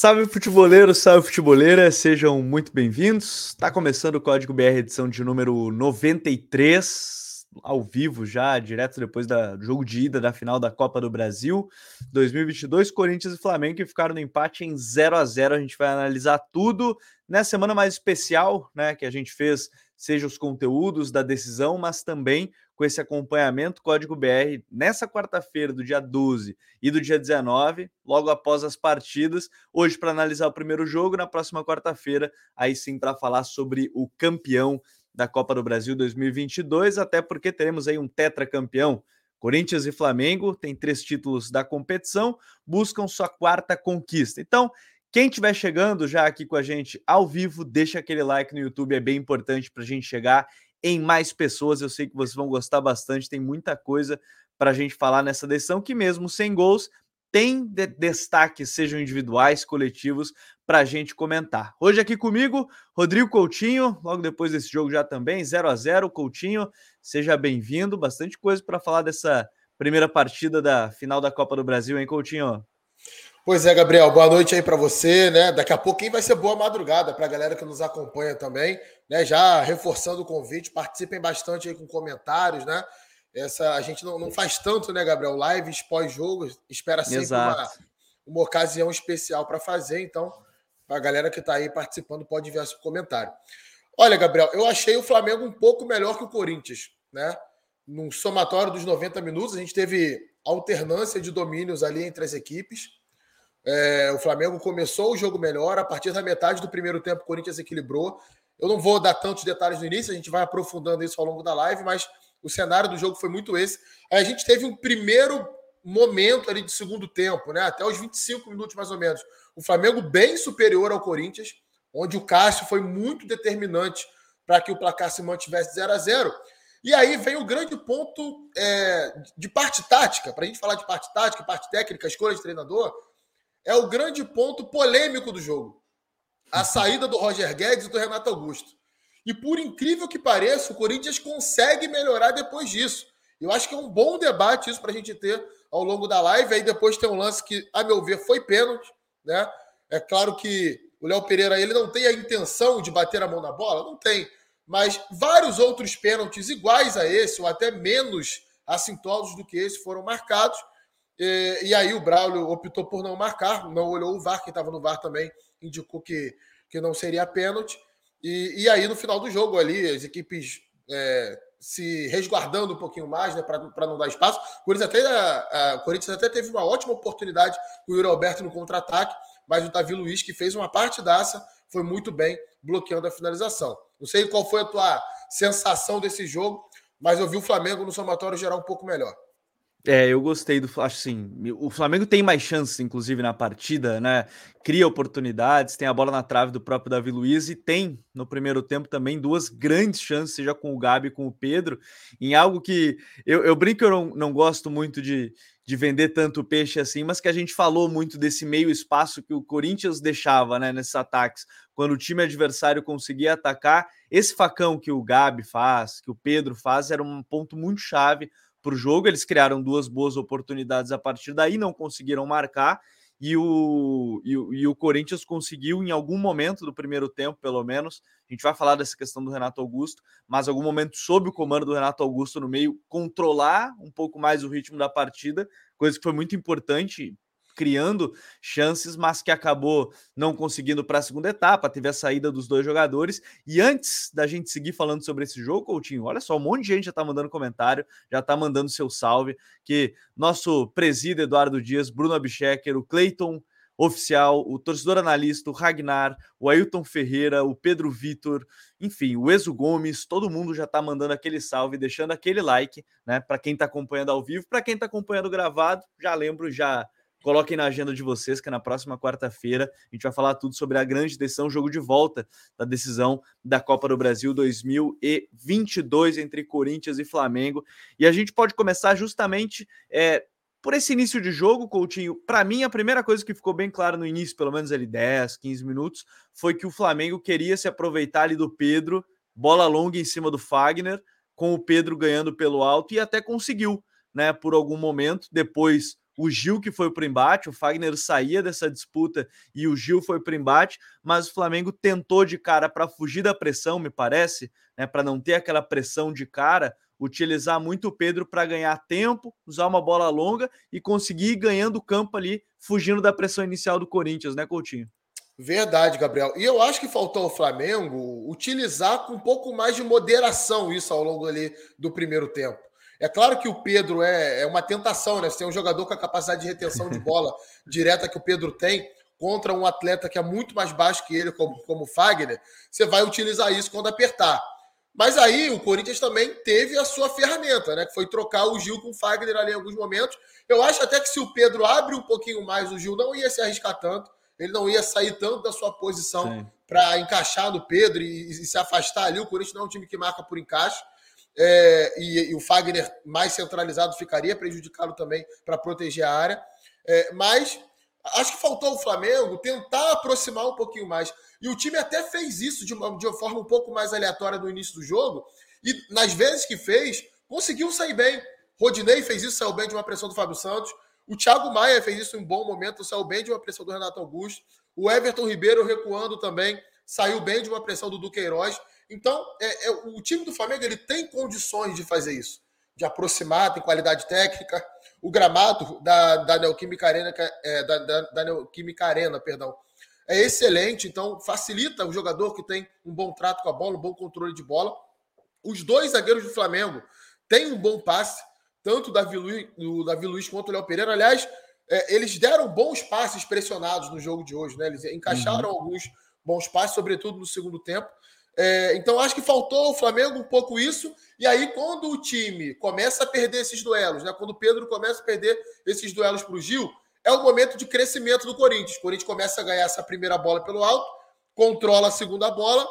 Salve futeboleiro, salve futeboleira, sejam muito bem-vindos. Está começando o Código BR edição de número 93, ao vivo já, direto depois da, do jogo de ida da final da Copa do Brasil 2022, Corinthians e Flamengo que ficaram no empate em 0 a 0. A gente vai analisar tudo nessa semana mais especial, né, que a gente fez, seja os conteúdos da decisão, mas também com esse acompanhamento Código BR nessa quarta-feira, do dia 12 e do dia 19, logo após as partidas. Hoje, para analisar o primeiro jogo, na próxima quarta-feira, aí sim para falar sobre o campeão da Copa do Brasil 2022, até porque teremos aí um tetracampeão. Corinthians e Flamengo têm três títulos da competição, buscam sua quarta conquista. Então, quem estiver chegando já aqui com a gente ao vivo, deixa aquele like no YouTube, é bem importante para a gente chegar em mais pessoas. Eu sei que vocês vão gostar bastante, tem muita coisa para a gente falar nessa decisão, que mesmo sem gols, tem de destaques, sejam individuais, coletivos, para a gente comentar. Hoje aqui comigo, Rodrigo Coutinho, logo depois desse jogo já também, 0 a 0 Coutinho, seja bem-vindo, bastante coisa para falar dessa primeira partida da final da Copa do Brasil, hein, Coutinho? Pois é, Gabriel, boa noite aí para você, né? Daqui a pouquinho vai ser boa madrugada para a galera que nos acompanha também, né? Já reforçando o convite, participem bastante aí com comentários, né? Essa a gente não, não faz tanto, né, Gabriel? Lives pós-jogo, espera sempre uma, uma ocasião especial para fazer, então a galera que está aí participando pode enviar seu comentário. Olha, Gabriel, eu achei o Flamengo um pouco melhor que o Corinthians, né? No somatório dos 90 minutos, a gente teve alternância de domínios ali entre as equipes. É, o Flamengo começou o jogo melhor, a partir da metade do primeiro tempo o Corinthians equilibrou. Eu não vou dar tantos detalhes no início, a gente vai aprofundando isso ao longo da live, mas o cenário do jogo foi muito esse. Aí a gente teve um primeiro momento ali de segundo tempo, né? Até os 25 minutos mais ou menos. O Flamengo bem superior ao Corinthians, onde o Cássio foi muito determinante para que o placar se mantivesse 0 a 0 E aí vem o grande ponto é, de parte tática, para a gente falar de parte tática, parte técnica, escolha de treinador é o grande ponto polêmico do jogo. A saída do Roger Guedes e do Renato Augusto. E por incrível que pareça, o Corinthians consegue melhorar depois disso. Eu acho que é um bom debate isso para a gente ter ao longo da live. Aí depois tem um lance que, a meu ver, foi pênalti. Né? É claro que o Léo Pereira ele não tem a intenção de bater a mão na bola, não tem. Mas vários outros pênaltis iguais a esse, ou até menos assintosos do que esse, foram marcados. E, e, aí o Braulio optou por não marcar, não olhou o VAR, quem estava no VAR também indicou que, que não seria pênalti. E, e aí no final do jogo ali, as equipes é, se resguardando um pouquinho mais, né, para não dar espaço. O Corinthians, até, a, a, Corinthians até teve uma ótima oportunidade com o Yuri Alberto no contra-ataque, mas o Davi Luiz, que fez uma partidaça, foi muito bem bloqueando a finalização. Não sei qual foi a tua sensação desse jogo, mas eu vi o Flamengo no somatório geral um pouco melhor. É, eu gostei do. Acho assim, o Flamengo tem mais chances, inclusive, na partida, né? Cria oportunidades, tem a bola na trave do próprio Davi Luiz e tem no primeiro tempo também duas grandes chances, seja com o Gabi com o Pedro, em algo que eu, eu brinco, eu não, não gosto muito de, de vender tanto peixe assim, mas que a gente falou muito desse meio espaço que o Corinthians deixava, né, nesses ataques, quando o time adversário conseguia atacar, esse facão que o Gabi faz, que o Pedro faz, era um ponto muito chave para o jogo. Eles criaram duas boas oportunidades a partir daí, não conseguiram marcar. E o, e, o, e o Corinthians conseguiu, em algum momento do primeiro tempo, pelo menos, a gente vai falar dessa questão do Renato Augusto, mas algum momento, sob o comando do Renato Augusto no meio, controlar um pouco mais o ritmo da partida, coisa que foi muito importante criando chances, mas que acabou não conseguindo para a segunda etapa. Teve a saída dos dois jogadores. E antes da gente seguir falando sobre esse jogo, Coutinho, olha só, um monte de gente já está mandando comentário, já está mandando seu salve. Que nosso presídio Eduardo Dias, Bruno Abchecker, o Cleiton oficial, o torcedor analista, o Ragnar, o Ailton Ferreira, o Pedro Vitor, enfim, o Exo Gomes, todo mundo já está mandando aquele salve, deixando aquele like, né? Para quem está acompanhando ao vivo, para quem está acompanhando gravado, já lembro, já Coloquem na agenda de vocês que na próxima quarta-feira a gente vai falar tudo sobre a grande decisão, jogo de volta da decisão da Copa do Brasil 2022 entre Corinthians e Flamengo. E a gente pode começar justamente é, por esse início de jogo, Coutinho. Para mim, a primeira coisa que ficou bem clara no início, pelo menos ali 10, 15 minutos, foi que o Flamengo queria se aproveitar ali do Pedro, bola longa em cima do Fagner, com o Pedro ganhando pelo alto e até conseguiu, né, por algum momento. Depois o Gil que foi para o embate, o Fagner saía dessa disputa e o Gil foi para o embate, mas o Flamengo tentou de cara para fugir da pressão, me parece, né, para não ter aquela pressão de cara, utilizar muito o Pedro para ganhar tempo, usar uma bola longa e conseguir ir ganhando o campo ali, fugindo da pressão inicial do Corinthians, né, Coutinho? Verdade, Gabriel. E eu acho que faltou ao Flamengo utilizar com um pouco mais de moderação isso ao longo ali do primeiro tempo. É claro que o Pedro é, é uma tentação, né? Você tem um jogador com a capacidade de retenção de bola direta que o Pedro tem contra um atleta que é muito mais baixo que ele, como, como o Fagner, você vai utilizar isso quando apertar. Mas aí o Corinthians também teve a sua ferramenta, né? Que foi trocar o Gil com o Fagner ali em alguns momentos. Eu acho até que se o Pedro abre um pouquinho mais, o Gil não ia se arriscar tanto ele não ia sair tanto da sua posição para encaixar no Pedro e, e, se afastar ali. O Corinthians não é um time que marca por encaixe. É, e, e, o Fagner mais centralizado ficaria prejudicado também para proteger a área. É, mas acho que faltou o Flamengo tentar aproximar um pouquinho mais. E o time até fez isso de uma, de uma forma um pouco mais aleatória no início do jogo. E nas vezes que fez, conseguiu sair bem. Rodinei fez isso, saiu bem de uma pressão do Fábio Santos. O Thiago Maia fez isso em um bom momento, saiu bem de uma pressão do Renato Augusto. O Everton Ribeiro recuando também, saiu bem de uma pressão do Duqueiroz. Então, é, é, o time do Flamengo ele tem condições de fazer isso, de aproximar, tem qualidade técnica. O gramado da, da Neoquímica Arena, é, da, da, da Neoquímica Arena, perdão, é excelente, então facilita o jogador que tem um bom trato com a bola, um bom controle de bola. Os dois zagueiros do Flamengo têm um bom passe, tanto o Davi Luiz, o Davi Luiz quanto o Léo Pereira. Aliás, é, eles deram bons passes pressionados no jogo de hoje, né? Eles encaixaram uhum. alguns bons passes, sobretudo no segundo tempo. É, então, acho que faltou ao Flamengo um pouco isso. E aí, quando o time começa a perder esses duelos, né? Quando o Pedro começa a perder esses duelos para o Gil, é o momento de crescimento do Corinthians. O Corinthians começa a ganhar essa primeira bola pelo alto, controla a segunda bola,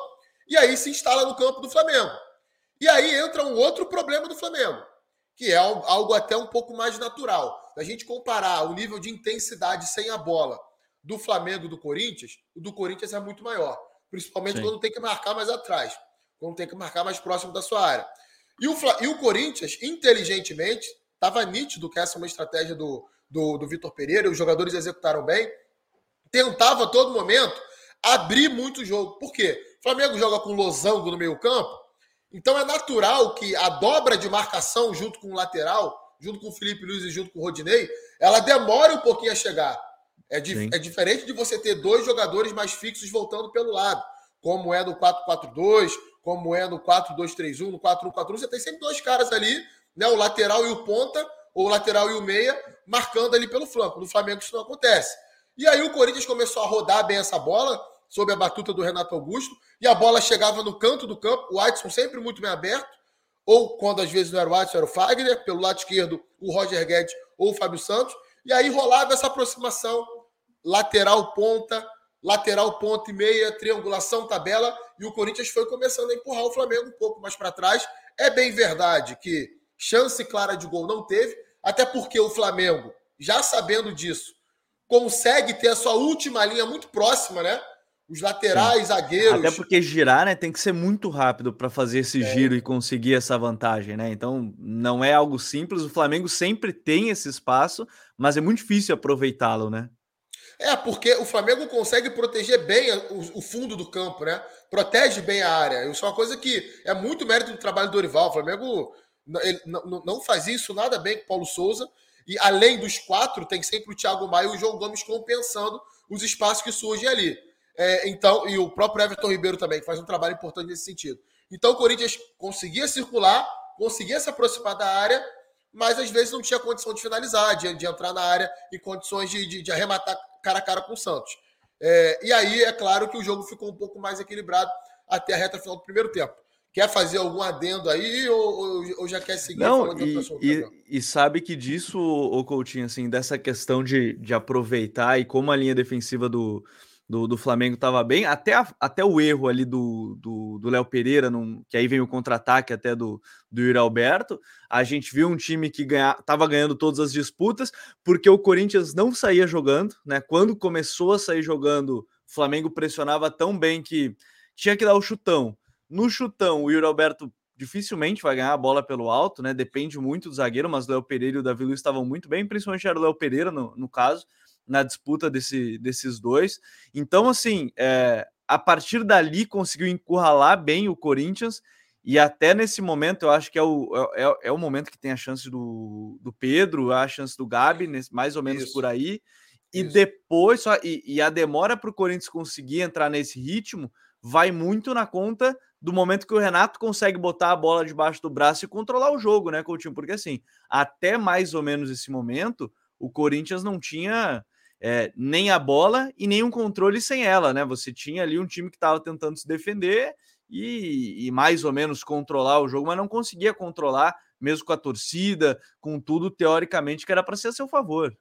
e aí se instala no campo do Flamengo. E aí entra um outro problema do Flamengo que é algo até um pouco mais natural. Da gente comparar o nível de intensidade sem a bola do Flamengo e do Corinthians, o do Corinthians é muito maior. Principalmente Sim. quando tem que marcar mais atrás, quando tem que marcar mais próximo da sua área. E o, e o Corinthians, inteligentemente, estava nítido que essa é uma estratégia do, do, do Vitor Pereira, os jogadores executaram bem, tentava a todo momento abrir muito o jogo. Por quê? O Flamengo joga com losango no meio campo, então é natural que a dobra de marcação junto com o lateral, junto com o Felipe Luiz e junto com o Rodinei, ela demore um pouquinho a chegar. É, di é diferente de você ter dois jogadores mais fixos voltando pelo lado, como é no 4-4-2, como é no 4-2-3-1, no 4-1-4-1. Você tem sempre dois caras ali, né, o lateral e o ponta, ou o lateral e o meia, marcando ali pelo flanco. No Flamengo isso não acontece. E aí o Corinthians começou a rodar bem essa bola, sob a batuta do Renato Augusto, e a bola chegava no canto do campo, o Watson sempre muito bem aberto, ou quando às vezes não era o Watson, era o Fagner, pelo lado esquerdo o Roger Guedes ou o Fábio Santos, e aí rolava essa aproximação lateral ponta, lateral ponta e meia, triangulação, tabela, e o Corinthians foi começando a empurrar o Flamengo um pouco mais para trás. É bem verdade que chance clara de gol não teve, até porque o Flamengo, já sabendo disso, consegue ter a sua última linha muito próxima, né? os laterais, Sim. zagueiros. Até porque girar, né, tem que ser muito rápido para fazer esse é. giro e conseguir essa vantagem, né? Então, não é algo simples. O Flamengo sempre tem esse espaço, mas é muito difícil aproveitá-lo, né? É, porque o Flamengo consegue proteger bem o, o, fundo do campo, né? Protege bem a área. Isso é uma coisa que é muito mérito do trabalho do Dorival. O Flamengo não, fazia isso nada bem com o Paulo Souza. E além dos quatro, tem sempre o Thiago Maia e o João Gomes compensando os espaços que surgem ali. É, então, e o próprio Everton Ribeiro também, que faz um trabalho importante nesse sentido. Então, o Corinthians conseguia circular, conseguia se aproximar da área, mas às vezes não tinha condição de finalizar, de, de entrar na área em condições de, de, de, arrematar cara a cara com o Santos. É, e aí, é claro que o jogo ficou um pouco mais equilibrado até a reta final do primeiro tempo. Quer fazer algum adendo aí ou, ou já quer seguir Não, e, e, e, sabe que disso, o Coutinho, assim, dessa questão de, de aproveitar e como a linha defensiva do, do, do Flamengo estava bem, até, a, até o erro ali do Léo do, Pereira, num, que aí vem o contra-ataque até do, do Yuri Alberto, a gente viu um time que estava ganhando todas as disputas, porque o Corinthians não saía jogando, né? Quando começou a sair jogando, o Flamengo pressionava tão bem que tinha que dar o chutão. No chutão, o Yuri Alberto dificilmente vai ganhar a bola pelo alto, né? Depende muito do zagueiro, mas o Léo Pereira e o Davi Luiz estavam muito bem, principalmente era o Léo Pereira no, no caso, na disputa desse, desses dois. Então, assim, é, a partir dali conseguiu encurralar bem o Corinthians. E até nesse momento, eu acho que é o, é, é, é o momento que tem a chance do, do Pedro, a chance do Gabi, mais ou menos Isso. por aí. E Isso. depois, só, e, e a demora para o Corinthians conseguir entrar nesse ritmo vai muito na conta do momento que o Renato consegue botar a bola debaixo do braço e controlar o jogo, né, Coutinho? Porque assim, até mais ou menos esse momento, o Corinthians não tinha é, nem a bola e nem um controle sem ela, né? Você tinha ali um time que estava tentando se defender e, e, mais ou menos controlar o jogo, mas não conseguia controlar, mesmo com a torcida, com tudo teoricamente que era para ser a seu favor.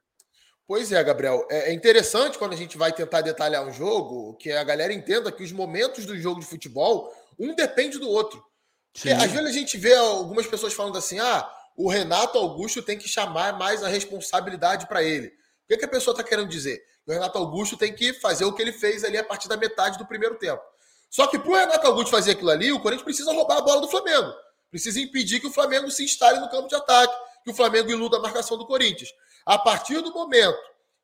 Pois é, Gabriel. É, é interessante quando a gente vai tentar detalhar um jogo que a galera entenda que os momentos do jogo de futebol, um depende do outro. Porque, às vezes a gente vê algumas pessoas falando assim: ah, o Renato Augusto tem que chamar mais a responsabilidade para ele. O que, que a pessoa está querendo dizer? O Renato Augusto tem que fazer o que ele fez ali a partir da metade do primeiro tempo. Só que para o Renato Augusto fazer aquilo ali, o Corinthians precisa roubar a bola do Flamengo. Precisa impedir que o Flamengo se instale no campo de ataque, que o Flamengo iluda a marcação do Corinthians. A partir do momento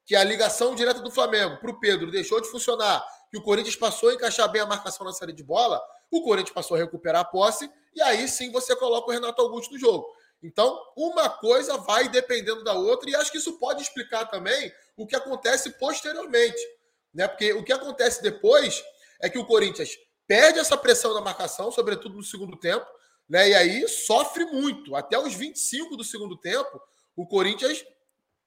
que a ligação direta do Flamengo para o Pedro deixou de funcionar, que o Corinthians passou a encaixar bem a marcação na série de bola, o Corinthians passou a recuperar a posse, e aí sim você coloca o Renato Augusto no jogo. Então, uma coisa vai dependendo da outra, e acho que isso pode explicar também o que acontece posteriormente. Né? Porque o que acontece depois é que o Corinthians perde essa pressão na marcação, sobretudo no segundo tempo, né? E aí sofre muito. Até os 25 do segundo tempo, o Corinthians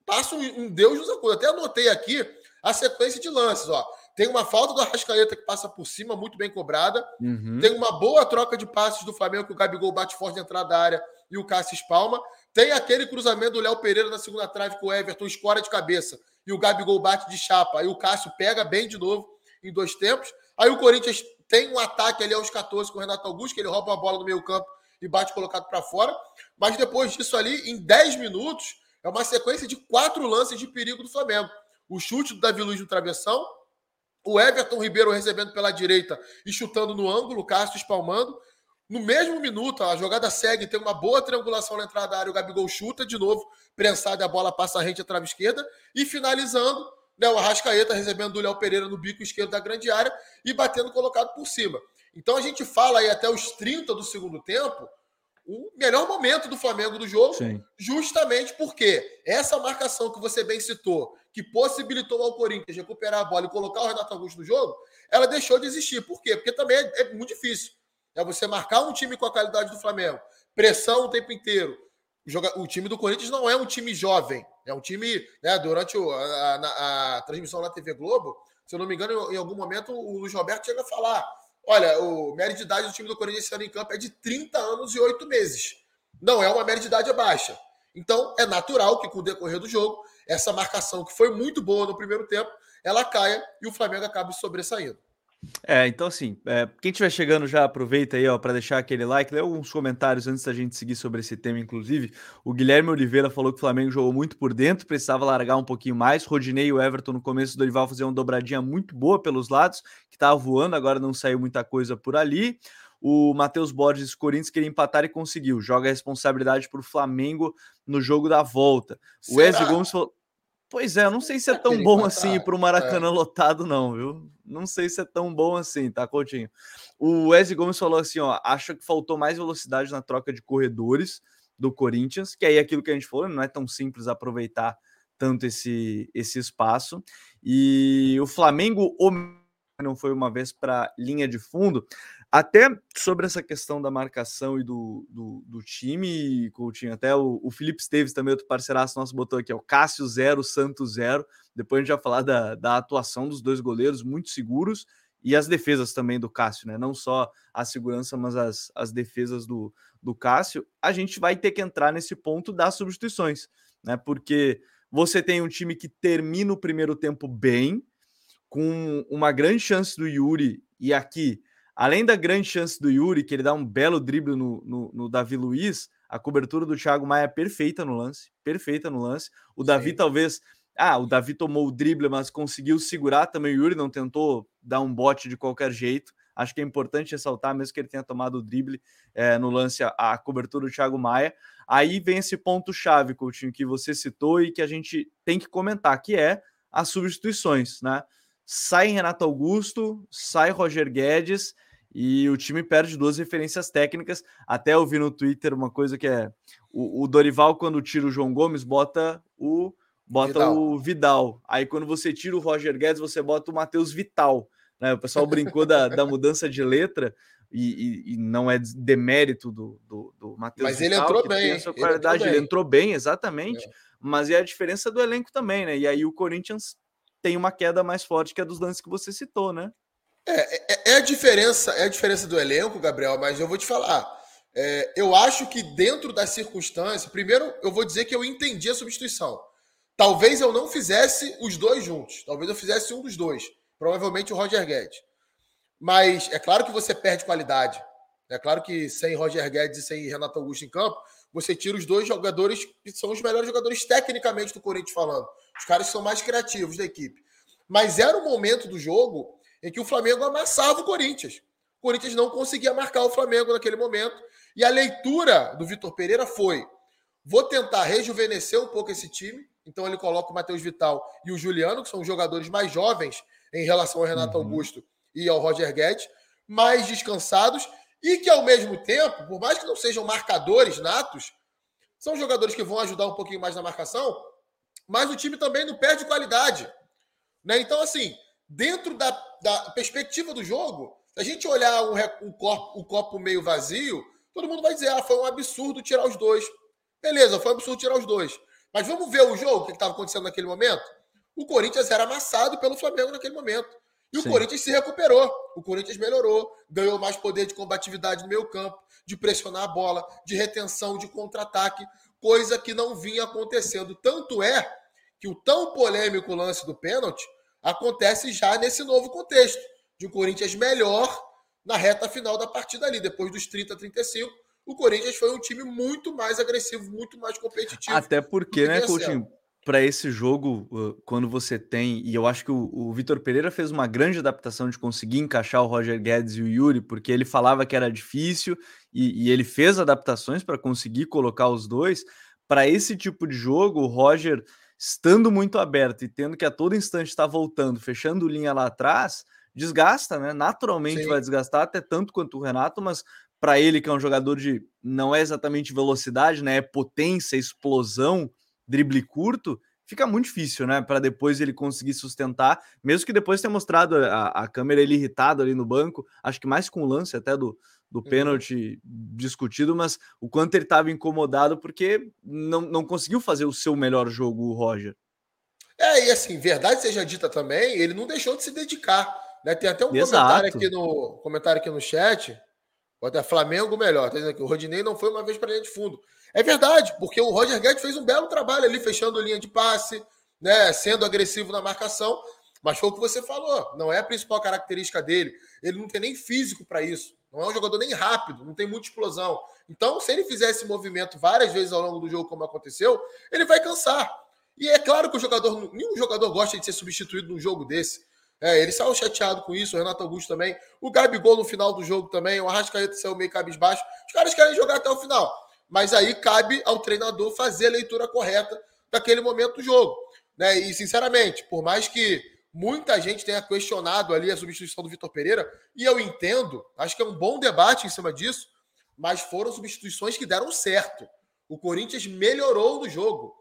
passa um, um Deus nos acuda. Até anotei aqui a sequência de lances, ó. Tem uma falta do Arrascaeta que passa por cima, muito bem cobrada. Uhum. Tem uma boa troca de passes do Flamengo, que o Gabigol bate forte na entrada da área e o Cássio espalma. Tem aquele cruzamento do Léo Pereira na segunda trave que o Everton escora de cabeça e o Gabigol bate de chapa. Aí o Cássio pega bem de novo em dois tempos. Aí o Corinthians tem um ataque ali aos 14 com o Renato Augusto, que ele rouba a bola no meio campo e bate colocado para fora. Mas depois disso ali, em 10 minutos, é uma sequência de quatro lances de perigo do Flamengo. O chute do Davi Luiz no travessão, o Everton Ribeiro recebendo pela direita e chutando no ângulo, o Cássio espalmando. No mesmo minuto, a jogada segue, tem uma boa triangulação na entrada da área, o Gabigol chuta de novo, prensado a bola passa a rente à trave esquerda e finalizando, né, o Arrascaeta recebendo o Léo Pereira no bico esquerdo da grande área e batendo colocado por cima. Então a gente fala aí até os 30 do segundo tempo, o melhor momento do Flamengo do jogo, Sim. justamente porque essa marcação que você bem citou, que possibilitou ao Corinthians recuperar a bola e colocar o Renato Augusto no jogo, ela deixou de existir. Por quê? Porque também é, é muito difícil. É você marcar um time com a qualidade do Flamengo, pressão o tempo inteiro. O, time do Corinthians não é um time jovem, é um time, né, durante o, a, a, a, transmissão na TV Globo, se eu não me engano, em algum momento o Luiz Roberto chega a falar Olha, o média de idade do time do Corinthians esse ano em campo é de 30 anos e 8 meses. Não é uma média de idade baixa. Então, é natural que com o decorrer do jogo, essa marcação que foi muito boa no primeiro tempo, ela caia e o Flamengo acabe sobressaindo. É, então assim, é, quem estiver chegando já aproveita aí, ó, para deixar aquele like, lê alguns comentários antes da gente seguir sobre esse tema, inclusive. O Guilherme Oliveira falou que o Flamengo jogou muito por dentro, precisava largar um pouquinho mais. Rodinei e o Everton no começo do Dorival faziam uma dobradinha muito boa pelos lados, que estava voando, agora não saiu muita coisa por ali. O Matheus Borges Corinthians queria empatar e conseguiu. Joga a responsabilidade para o Flamengo no jogo da volta. Será? O Wesley Gomes falou. Pois é, eu não sei se é tão bom assim para o Maracanã é. lotado, não, viu? Não sei se é tão bom assim, tá, Coutinho? O Wesley Gomes falou assim: ó, acha que faltou mais velocidade na troca de corredores do Corinthians, que aí é aquilo que a gente falou, não é tão simples aproveitar tanto esse, esse espaço. E o Flamengo não foi uma vez para linha de fundo. Até sobre essa questão da marcação e do, do, do time, Coutinho, até o, o Felipe Esteves, também outro parceiraço nosso, botou aqui, ó, Cássio zero, Santos zero. Depois a gente vai falar da, da atuação dos dois goleiros, muito seguros, e as defesas também do Cássio, né? Não só a segurança, mas as, as defesas do, do Cássio. A gente vai ter que entrar nesse ponto das substituições, né? Porque você tem um time que termina o primeiro tempo bem, com uma grande chance do Yuri, e aqui Além da grande chance do Yuri, que ele dá um belo drible no, no, no Davi Luiz, a cobertura do Thiago Maia é perfeita no lance, perfeita no lance. O Sim. Davi talvez. Ah, o Davi tomou o drible, mas conseguiu segurar também. O Yuri não tentou dar um bote de qualquer jeito. Acho que é importante ressaltar, mesmo que ele tenha tomado o drible é, no lance, a, a, cobertura do Thiago Maia. Aí vem esse ponto-chave, Coutinho, que você citou e que a gente tem que comentar, que é as substituições, né? Sai Renato Augusto, sai Roger Guedes e o time perde duas referências técnicas. Até eu vi no Twitter uma coisa que é o, o Dorival, quando tira o João Gomes, bota o bota Vidal. o Vidal. Aí quando você tira o Roger Guedes, você bota o Matheus Vital. Né? O pessoal brincou da, da mudança de letra. E, e, e, não é demérito do, do, do Matheus. Mas ele entrou bem. Ele entrou bem. ele entrou bem, exatamente. É. Mas é a diferença do elenco também, né? E aí o Corinthians tem uma queda mais forte que a dos lances que você citou, né? É, é, é a diferença, é a diferença do elenco, Gabriel, mas eu vou te falar. É, eu acho que dentro das circunstâncias, primeiro eu vou dizer que eu entendi a substituição. Talvez eu não fizesse os dois juntos. Talvez eu fizesse um dos dois. Provavelmente o Roger Guedes. Mas é claro que você perde qualidade. É claro que sem Roger Guedes e sem Renato Augusto em campo, você tira os dois jogadores que são os melhores jogadores tecnicamente do Corinthians falando. Os caras são mais criativos da equipe. Mas era o momento do jogo em que o Flamengo amassava o Corinthians. O Corinthians não conseguia marcar o Flamengo naquele momento. E a leitura do Vitor Pereira foi: vou tentar rejuvenescer um pouco esse time, então ele coloca o Matheus Vital e o Juliano, que são os jogadores mais jovens em relação ao Renato uhum. Augusto e ao Roger Guedes, mais descansados e que ao mesmo tempo, por mais que não sejam marcadores natos, são jogadores que vão ajudar um pouquinho mais na marcação, mas o time também não perde qualidade. Né? Então, assim, dentro da, da perspectiva do jogo, se a gente olhar um, um, copo, um copo meio vazio, todo mundo vai dizer: ah, foi um absurdo tirar os dois. Beleza, foi um absurdo tirar os dois. Mas vamos ver o jogo, o que estava acontecendo naquele momento? O Corinthians era amassado pelo Flamengo naquele momento. E Sim. o Corinthians se recuperou. O Corinthians melhorou, ganhou mais poder de combatividade no meio campo, de pressionar a bola, de retenção, de contra-ataque, coisa que não vinha acontecendo. Tanto é que o tão polêmico lance do pênalti acontece já nesse novo contexto, de um Corinthians melhor na reta final da partida ali, depois dos 30 a 35, o Corinthians foi um time muito mais agressivo, muito mais competitivo. Até porque, né, Coutinho, para esse jogo, quando você tem, e eu acho que o, o Vitor Pereira fez uma grande adaptação de conseguir encaixar o Roger Guedes e o Yuri, porque ele falava que era difícil e, e ele fez adaptações para conseguir colocar os dois. Para esse tipo de jogo, o Roger estando muito aberto e tendo que a todo instante estar tá voltando, fechando linha lá atrás, desgasta, né? Naturalmente Sim. vai desgastar, até tanto quanto o Renato, mas para ele, que é um jogador de não é exatamente velocidade, né? É potência, explosão, drible curto, fica muito difícil, né? Para depois ele conseguir sustentar, mesmo que depois tenha mostrado a, a câmera ele irritado ali no banco, acho que mais com o lance até do, do uhum. pênalti uhum. discutido, mas o quanto ele estava incomodado porque não, não conseguiu fazer o seu melhor jogo, o Roger. É, e assim, verdade seja dita também, ele não deixou de se dedicar. Né? Tem até um Exato. comentário aqui no comentário aqui no chat Bota Flamengo melhor. Tá dizendo aqui, o Rodinei não foi uma vez para linha de fundo. É verdade, porque o Roger Guedes fez um belo trabalho ali, fechando linha de passe, né, sendo agressivo na marcação. Mas foi o que você falou, não é a principal característica dele. Ele não tem nem físico para isso. Não é um jogador nem rápido, não tem muita explosão. Então, se ele fizer esse movimento várias vezes ao longo do jogo, como aconteceu, ele vai cansar. E é claro que o jogador, nenhum jogador gosta de ser substituído num jogo desse. É, ele saiu chateado com isso, o Renato Augusto também. O Gabigol no final do jogo também, o Arrascaeta saiu meio cabisbaixo. Os caras querem jogar até o final. Mas aí cabe ao treinador fazer a leitura correta daquele momento do jogo. Né? E, sinceramente, por mais que muita gente tenha questionado ali a substituição do Vitor Pereira, e eu entendo, acho que é um bom debate em cima disso, mas foram substituições que deram certo. O Corinthians melhorou no jogo.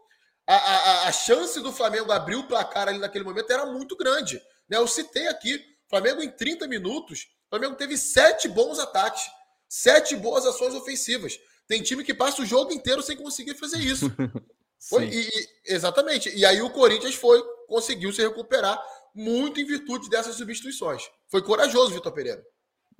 A, a, a chance do Flamengo abrir o placar ali naquele momento era muito grande. Né? Eu citei aqui, Flamengo em 30 minutos, Flamengo teve sete bons ataques, sete boas ações ofensivas. Tem time que passa o jogo inteiro sem conseguir fazer isso. foi, e, e, exatamente. E aí o Corinthians foi, conseguiu se recuperar muito em virtude dessas substituições. Foi corajoso, Vitor Pereira.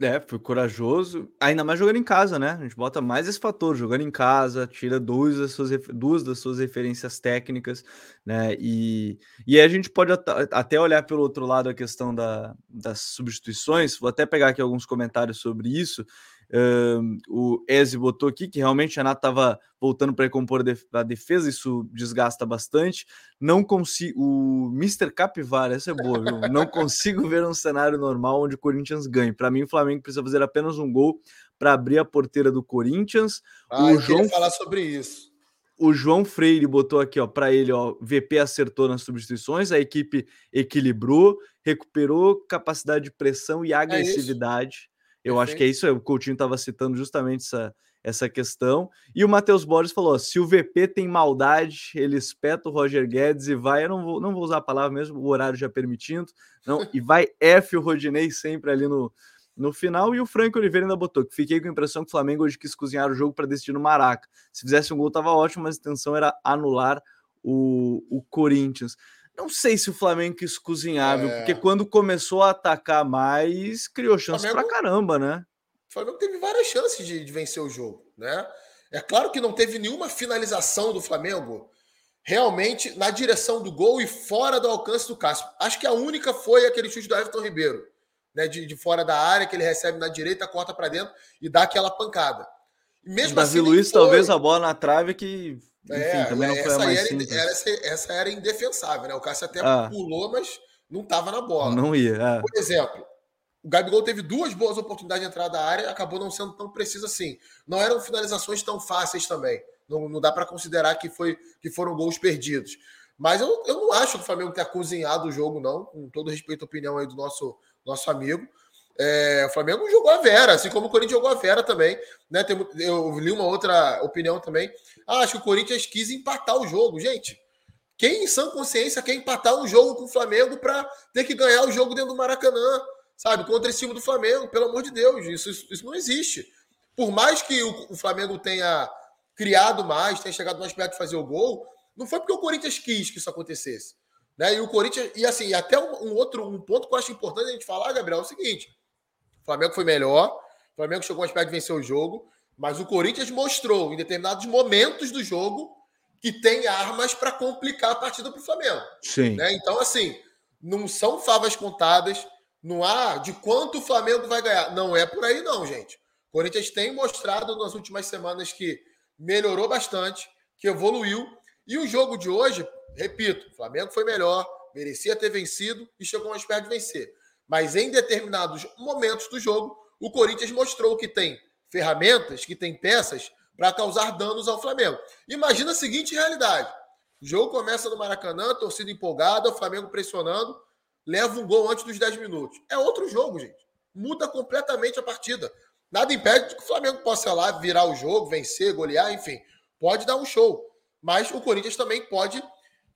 É, foi corajoso. Ainda mais jogando em casa, né? A gente bota mais esse fator, jogando em casa, tira duas das suas, duas das suas referências técnicas, né? E, e a gente pode até olhar pelo outro lado a questão da, das substituições. Vou até pegar aqui alguns comentários sobre isso. Uh, o Eze botou aqui que realmente a Renato estava voltando para recompor a defesa, isso desgasta bastante. Não consigo. O Mr. Capivara, essa é boa, viu? Não consigo ver um cenário normal onde o Corinthians ganhe. Para mim, o Flamengo precisa fazer apenas um gol para abrir a porteira do Corinthians. Ah, o João falar sobre isso. O João Freire botou aqui, ó, para ele, ó, VP acertou nas substituições, a equipe equilibrou, recuperou capacidade de pressão e é agressividade. É Eu acho que é isso, o Coutinho estava citando justamente essa, essa questão. E o Matheus Borges falou: se o VP tem maldade, ele espeta o Roger Guedes e vai. Eu não vou, não vou usar a palavra mesmo, o horário já permitindo. Não, e vai F o Rodinei sempre ali no, no final. E o Franco Oliveira ainda botou que fiquei com a impressão que o Flamengo hoje quis cozinhar o jogo para decidir no Maraca. Se fizesse um gol, tava ótimo, mas a intenção era anular o, o Corinthians. Não sei se o Flamengo quis cozinhar, é... porque quando começou a atacar mais, criou chance Flamengo... pra caramba, né? O Flamengo teve várias chances de, de vencer o jogo, né? É claro que não teve nenhuma finalização do Flamengo realmente na direção do gol e fora do alcance do Cássio. Acho que a única foi aquele chute do Everton Ribeiro né, de, de fora da área, que ele recebe na direita, corta para dentro e dá aquela pancada. E mesmo Davi assim, Luiz, foi... talvez a bola na trave que. Enfim, é, também não foi essa mais era, era, essa, essa, era indefensável, né? O Cássio até ah. pulou, mas não estava na bola. Não ia. É. Por exemplo, o Gabigol teve duas boas oportunidades de entrar da área, acabou não sendo tão preciso assim. Não eram finalizações tão fáceis também. Não, não dá para considerar que, foi, que foram gols perdidos. Mas eu, eu não acho que o Flamengo tenha cozinhado o jogo, não. Com todo respeito à opinião aí do nosso nosso amigo. É, o Flamengo jogou a Vera, assim como o Corinthians jogou a Vera também. Né? Tem, eu li uma outra opinião também. Ah, acho que o Corinthians quis empatar o jogo. Gente, quem em sã consciência quer empatar um jogo com o Flamengo para ter que ganhar o jogo dentro do Maracanã, sabe? Contra esse time do Flamengo, pelo amor de Deus, isso, isso, isso não existe. Por mais que o, o, Flamengo tenha criado mais, tenha chegado mais perto de fazer o gol, não foi porque o Corinthians quis que isso acontecesse. Né? E o Corinthians, e assim, até um, um, outro um ponto que eu acho importante a gente falar, Gabriel, é o seguinte: o Flamengo foi melhor, o Flamengo chegou mais perto de vencer o jogo, mas o Corinthians mostrou em determinados momentos do jogo que tem armas para complicar a partida para o Flamengo. Sim. Né? Então, assim, não são favas contadas, não há de quanto o Flamengo vai ganhar. Não é por aí, não, gente. O Corinthians tem mostrado nas últimas semanas que melhorou bastante, que evoluiu. E o jogo de hoje, Repito, o Flamengo foi melhor, merecia ter vencido e chegou mais perto de vencer. Mas em determinados momentos do jogo, o Corinthians mostrou que tem ferramentas, que tem peças para causar danos ao Flamengo. Imagina a seguinte realidade: o jogo começa no Maracanã, torcida empolgada, o Flamengo pressionando, leva um gol antes dos 10 minutos. É outro jogo, gente. Muda completamente a partida. Nada impede que o Flamengo possa lá virar o jogo, vencer, golear, enfim. Pode dar um show. Mas o Corinthians também pode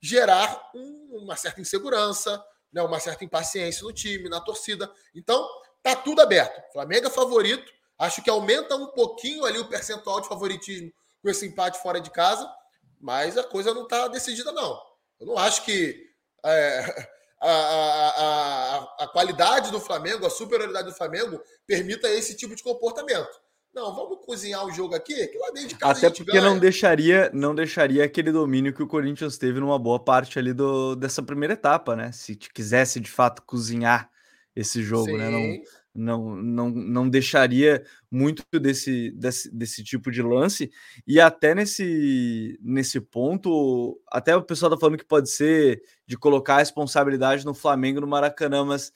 gerar um, uma certa insegurança, né, uma certa impaciência no time, na torcida. Então, tá tudo aberto. Flamengo é favorito. Acho que aumenta um pouquinho ali o percentual de favoritismo com esse empate fora de casa, mas a coisa não está decidida, não. Eu não acho que é, a, a, a, a qualidade do Flamengo, a superioridade do Flamengo, permita esse tipo de comportamento. Não, vamos cozinhar o jogo aqui, que lá dentro de casa Até porque ganha. não deixaria, não deixaria aquele domínio que o Corinthians teve numa boa parte ali do, dessa primeira etapa, né? Se quisesse de fato cozinhar esse jogo, Sim. né? Não, não, não, não deixaria muito desse, desse, desse tipo de lance. E até nesse, nesse ponto, até o pessoal tá falando que pode ser de colocar a responsabilidade no Flamengo no Maracanã, mas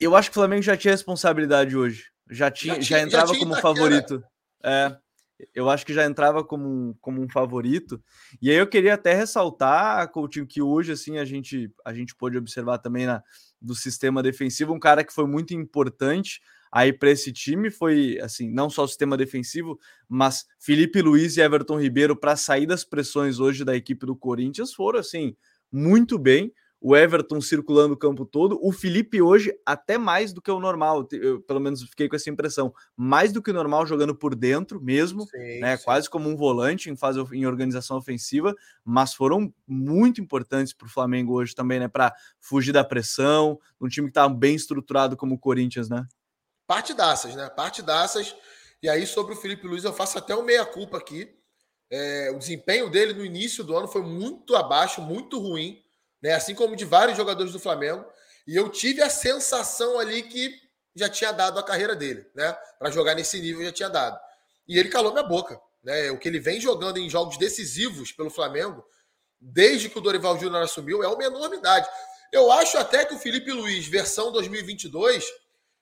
eu acho que o Flamengo já tinha responsabilidade hoje já tinha, já, tinha, já entrava já como favorito. É, eu acho que já entrava como, como um favorito. E aí eu queria até ressaltar, Coutinho, que hoje assim a gente a gente pôde observar também na, do sistema defensivo um cara que foi muito importante aí para esse time foi assim, não só o sistema defensivo, mas Felipe Luiz e Everton Ribeiro para sair das pressões hoje da equipe do Corinthians foram assim muito bem o Everton circulando o campo todo, o Felipe hoje até mais do que o normal, eu pelo menos fiquei com essa impressão, mais do que o normal jogando por dentro mesmo, sim, né, sim. quase como um volante em fase em organização ofensiva, mas foram muito importantes para o Flamengo hoje também, né, para fugir da pressão, um time que está bem estruturado como o Corinthians, né? Partidaças, né? Partidaças. E aí sobre o Felipe Luiz eu faço até o meia culpa aqui. É, o desempenho dele no início do ano foi muito abaixo, muito ruim né? Assim como de vários jogadores do Flamengo. E eu tive a sensação ali que já tinha dado a carreira dele, né? Para jogar nesse nível já tinha dado. E ele calou minha boca, né? O que ele vem jogando em jogos decisivos pelo Flamengo, desde que o Dorival Júnior assumiu, é uma enormidade. Eu acho até que o Felipe Luiz, versão 2022,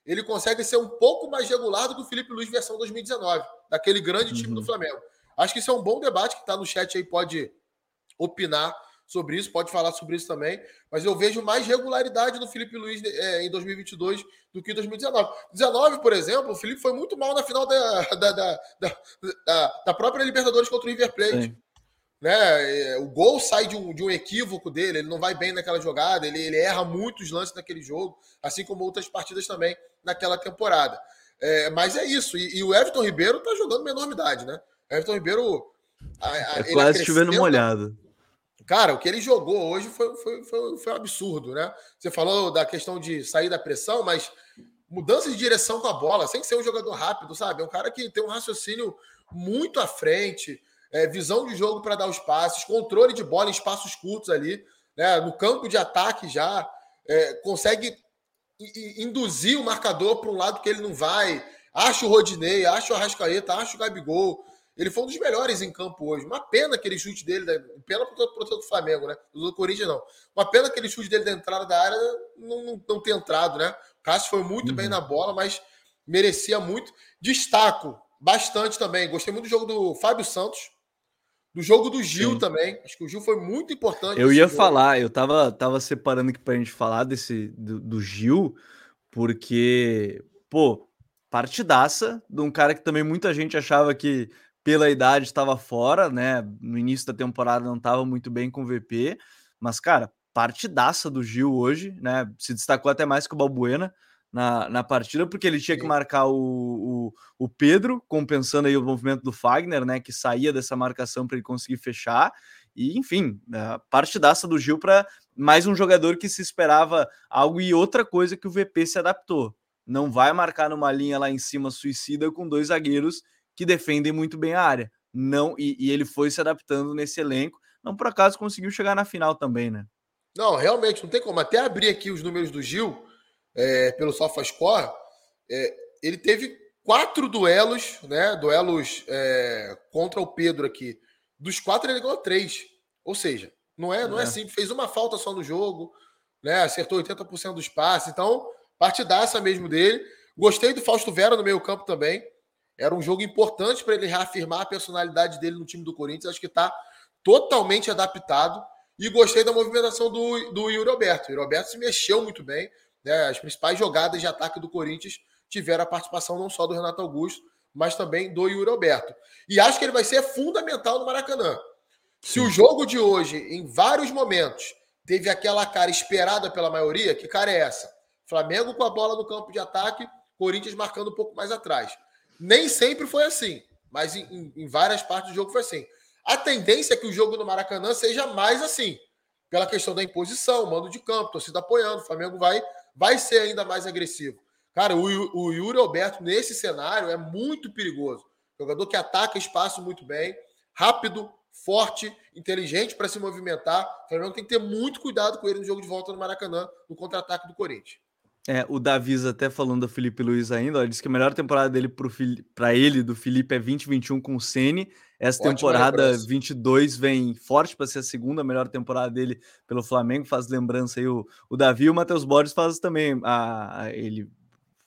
ele consegue ser um pouco mais regular do que o Felipe Luiz, versão 2019, daquele grande time do uhum. Flamengo. Acho que isso é um bom debate que está no chat aí, pode opinar sobre isso, pode falar sobre isso também. Mas eu vejo mais regularidade no Felipe Luiz é, em 2022 do que em 2019. 19, por exemplo, o Felipe foi muito mal na final da, da, da, da, da própria Libertadores contra o River Plate. Sim. Né? O gol sai de um, de um equívoco dele, ele não vai bem naquela jogada, ele, ele erra muitos lances naquele jogo, assim como outras partidas também naquela temporada. É, mas é isso, e, e o Everton Ribeiro está jogando uma enormidade, né? O Everton Ribeiro. A, a, é quase chovendo molhado. Cara, o que ele jogou hoje foi, foi, foi, foi um absurdo, né? Você falou da questão de sair da pressão, mas mudança de direção com a bola, sem ser um jogador rápido, sabe? É um cara que tem um raciocínio muito à frente, é, visão de jogo para dar os passes, controle de bola em espaços curtos ali, né? no campo de ataque já, é, consegue induzir o marcador para um lado que ele não vai. Acho o Rodinei, acho o Arrascaeta, acho o Gabigol. Ele foi um dos melhores em campo hoje. Uma pena aquele chute dele, pena para o do Flamengo, né? Do Corinthians, não. Uma pena aquele chute dele da entrada da área não, não, não ter entrado, né? O Cássio foi muito uhum. bem na bola, mas merecia muito. Destaco bastante também. Gostei muito do jogo do Fábio Santos. Do jogo do Gil Sim. também. Acho que o Gil foi muito importante. Eu ia jogo. falar, eu tava, tava separando aqui pra gente falar desse do, do, Gil, porque, pô, partidaça de um cara que também muita gente achava que pela idade estava fora, né? No início da temporada não estava muito bem com o VP, mas, cara, partidaça do Gil hoje, né? Se destacou até mais que o Balbuena na, na partida, porque ele tinha que marcar o, o, o, Pedro, compensando aí o movimento do Fagner, né? Que saía dessa marcação para ele conseguir fechar. E, enfim, a partidaça do Gil para mais um jogador que se esperava algo e outra coisa que o VP se adaptou. Não vai marcar numa linha lá em cima suicida com dois zagueiros que defendem muito bem a área. Não, e, e ele foi se adaptando nesse elenco. Não por acaso conseguiu chegar na final também, né? Não, realmente, não tem como. Até abrir aqui os números do Gil, é, pelo SofaScore, é, ele teve quatro duelos, né? Duelos é, contra o Pedro aqui. Dos quatro, ele ganhou três. Ou seja, não é, não é, é simples. Fez uma falta só no jogo, né? Acertou 80% dos passes. Então, partidaça mesmo dele. Gostei do Fausto Vera no meio campo também. Era um jogo importante para ele reafirmar a personalidade dele no time do Corinthians. Acho que está totalmente adaptado. E gostei da movimentação do, do Yuri Alberto. O Yuri Alberto se mexeu muito bem. Né? As principais jogadas de ataque do Corinthians tiveram a participação não só do Renato Augusto, mas também do Yuri Alberto. E acho que ele vai ser fundamental no Maracanã. Se o jogo de hoje, em vários momentos, teve aquela cara esperada pela maioria, que cara é essa? Flamengo com a bola no campo de ataque, Corinthians marcando um pouco mais atrás. Nem sempre foi assim, mas em, em, várias partes do jogo foi assim. A tendência é que o jogo no Maracanã seja mais assim, pela questão da imposição, mando de campo, torcida apoiando, o Flamengo vai, vai ser ainda mais agressivo. Cara, o, o Yuri Alberto, nesse cenário, é muito perigoso. Jogador que ataca espaço muito bem, rápido, forte, inteligente para se movimentar. O Flamengo tem que ter muito cuidado com ele no jogo de volta no Maracanã, no contra-ataque do Corinthians. É, o Davis até falando do Felipe Luiz ainda, ó, disse que a melhor temporada dele para ele, do Felipe, é 2021 com o Sene. Essa Ótima temporada lembrança. 22 vem forte para ser a segunda melhor temporada dele pelo Flamengo. Faz lembrança aí o, o Davi e o Matheus Borges faz também. A, a, ele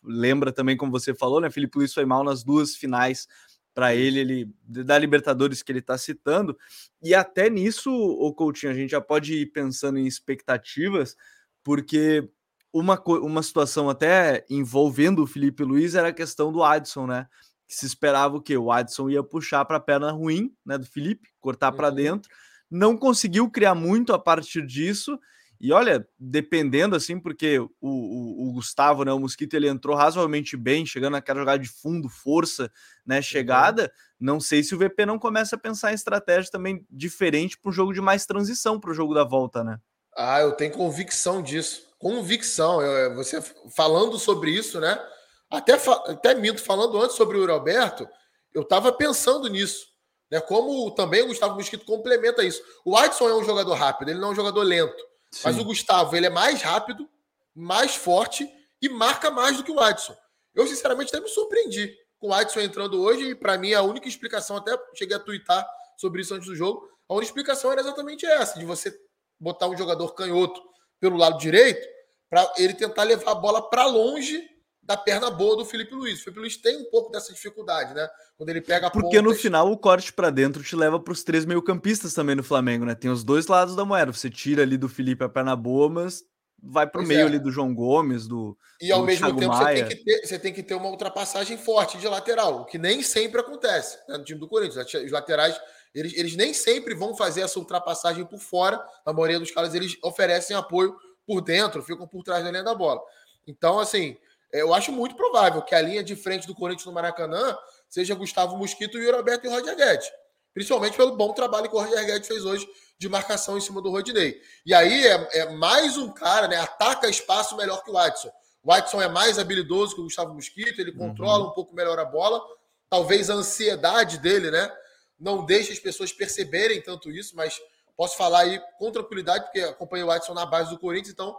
lembra também, como você falou, né? Felipe Luiz foi mal nas duas finais para ele, ele da Libertadores que ele está citando. E até nisso, o Coutinho, a gente já pode ir pensando em expectativas, porque uma, uma situação até envolvendo o Felipe Luiz era a questão do Adson, né? Que se esperava o quê? O Adson ia puxar para a perna ruim, né, do Felipe, cortar uhum. para dentro. Não conseguiu criar muito a partir disso. E olha, dependendo assim, porque o, o, o, Gustavo, né, o Mosquito, ele entrou razoavelmente bem, chegando naquela jogada de fundo, força, né, chegada. Uhum. Não sei se o VP não começa a pensar em estratégia também diferente para um jogo de mais transição para o jogo da volta, né? Ah, eu tenho convicção disso convicção. Eu, você falando sobre isso, né? Até, até minto, falando antes sobre o Roberto, eu estava pensando nisso. Né? Como também o Gustavo Mosquito complementa isso. O Adson é um jogador rápido, ele não é um jogador lento. Sim. Mas o Gustavo ele é mais rápido, mais forte e marca mais do que o Watson. Eu, sinceramente, até me surpreendi com o Watson entrando hoje, e para mim a única explicação, até cheguei a twittar sobre isso antes do jogo, a única explicação era exatamente essa, de você botar um jogador canhoto pelo lado direito, para ele tentar levar a bola para longe da perna boa do Felipe Luiz. O Felipe Luiz tem um pouco dessa dificuldade, né? Quando ele pega a Porque pontas... no final o corte para dentro te leva para os três meio-campistas também no Flamengo, né? Tem os dois lados da moeda. Você tira ali do Felipe a perna boa, mas vai para o meio é. ali do João Gomes, do. E ao do mesmo Thiago tempo você tem, que ter, você tem que ter uma ultrapassagem forte de lateral, o que nem sempre acontece né, no time do Corinthians. Os laterais, eles, eles nem sempre vão fazer essa ultrapassagem por fora. Na maioria dos casos, eles oferecem apoio por dentro, ficam por trás da linha da bola. Então, assim, eu acho muito provável que a linha de frente do Corinthians no Maracanã seja Gustavo Mosquito, e Roberto e Roger Guedes. Principalmente pelo bom trabalho que o Roger Guedes fez hoje de marcação em cima do Rodinei. E aí é, é, mais um cara, né? Ataca espaço melhor que o Watson. O Watson é mais habilidoso que o Gustavo Mosquito, ele controla uhum. um pouco melhor a bola. Talvez a ansiedade dele, né? Não deixe as pessoas perceberem tanto isso, mas posso falar aí com tranquilidade, porque acompanhei o Watson na base do Corinthians, então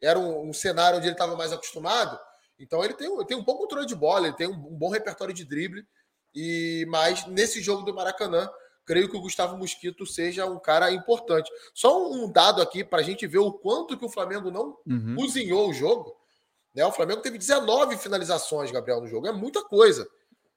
era um, um cenário onde ele estava mais acostumado. Então ele tem, ele tem um bom controle de bola, ele tem um, um bom repertório de drible. E mas nesse jogo do Maracanã, creio que o Gustavo Mosquito seja um cara importante. Só um dado aqui para a gente ver o quanto que o Flamengo não uhum. cozinhou o jogo. Né? O Flamengo teve 19 finalizações, Gabriel, no jogo. É muita coisa.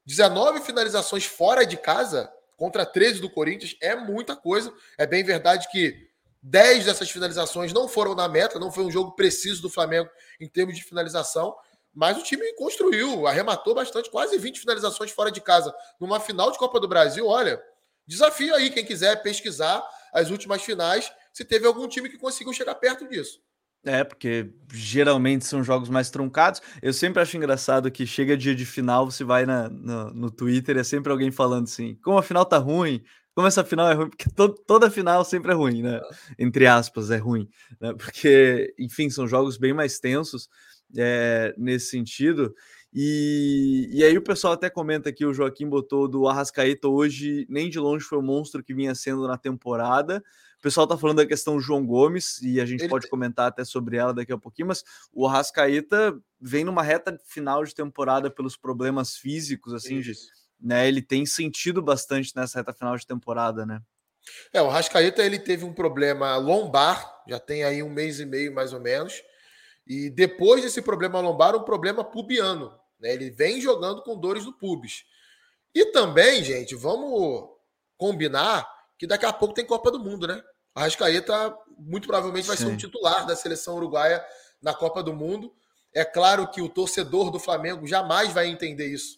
19 finalizações fora de casa contra 13 do Corinthians é muita coisa. É bem verdade que 10 dessas finalizações não foram na meta, não foi um jogo preciso do Flamengo em termos de finalização, mas o time construiu, arrematou bastante, quase 20 finalizações fora de casa. Numa final de Copa do Brasil, olha, desafio aí quem quiser pesquisar as últimas finais, se teve algum time que conseguiu chegar perto disso. É, porque geralmente são jogos mais truncados. Eu sempre acho engraçado que chega dia de final, você vai na, no, no Twitter, é sempre alguém falando assim: como a final tá ruim, como essa final é ruim, porque to, toda final sempre é ruim, né? Entre aspas, é ruim. Né? Porque, enfim, são jogos bem mais tensos é, nesse sentido. E, e aí o pessoal até comenta aqui, o Joaquim botou do Arrascaeta hoje, nem de longe foi o monstro que vinha sendo na temporada. O pessoal tá falando da questão João Gomes, e a gente Ele... pode comentar até sobre ela daqui a pouquinho, mas o Arrascaeta vem numa reta final de temporada pelos problemas físicos, assim, de, né? Ele tem sentido bastante nessa reta final de temporada, né? É, o Arrascaeta ele teve um problema lombar, já tem aí um mês e meio mais ou menos. E depois desse problema lombar, um problema pubiano. Né? Ele vem jogando com dores no pubis. E também, gente, vamos combinar que daqui a pouco tem Copa do Mundo, né? A Rascaeta muito provavelmente vai Sim. ser um titular da seleção uruguaia na Copa do Mundo. É claro que o torcedor do Flamengo jamais vai entender isso.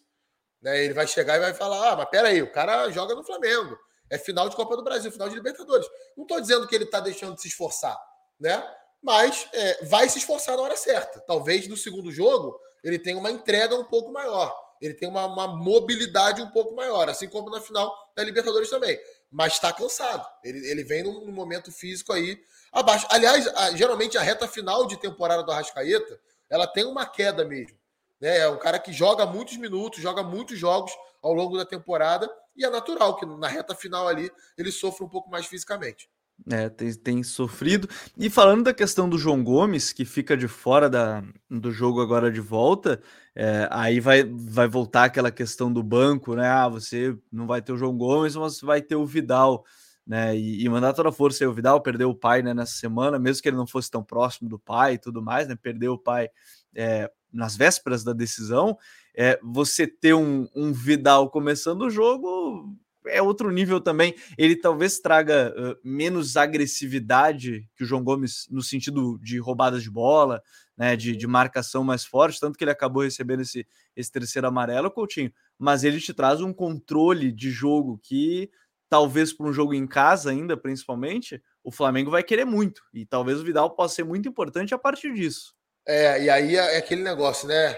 Né? Ele vai chegar e vai falar: ah, mas peraí, o cara joga no Flamengo. É final de Copa do Brasil, final de Libertadores. Não estou dizendo que ele está deixando de se esforçar, né? mas é, vai se esforçar na hora certa. Talvez no segundo jogo ele tenha uma entrega um pouco maior, ele tem uma, uma mobilidade um pouco maior, assim como na final da Libertadores também. Mas está cansado. Ele, ele vem num, momento físico aí abaixo. Aliás, a, geralmente a reta final de temporada do Arrascaeta ela tem uma queda mesmo. Né? É um cara que joga muitos minutos, joga muitos jogos ao longo da temporada, e é natural que na reta final ali ele sofra um pouco mais fisicamente. É, tem, tem, sofrido. E falando da questão do João Gomes, que fica de fora da, do jogo agora de volta, é, aí vai, vai voltar aquela questão do banco, né? Ah, você não vai ter o João Gomes, mas vai ter o Vidal, né? E, e mandar toda a força aí. O Vidal perdeu o pai né, nessa semana, mesmo que ele não fosse tão próximo do pai e tudo mais, né? Perdeu o pai é, nas vésperas da decisão. É, você ter um, um Vidal começando o jogo é outro nível também. Ele talvez traga uh, menos agressividade que o João Gomes no sentido de roubadas de bola, né, de, de marcação mais forte, tanto que ele acabou recebendo esse, esse terceiro amarelo, Coutinho. Mas ele te traz um controle de jogo que talvez para um jogo em casa ainda, principalmente, o Flamengo vai querer muito. E talvez o Vidal possa ser muito importante a partir disso. É, e aí é aquele negócio, né?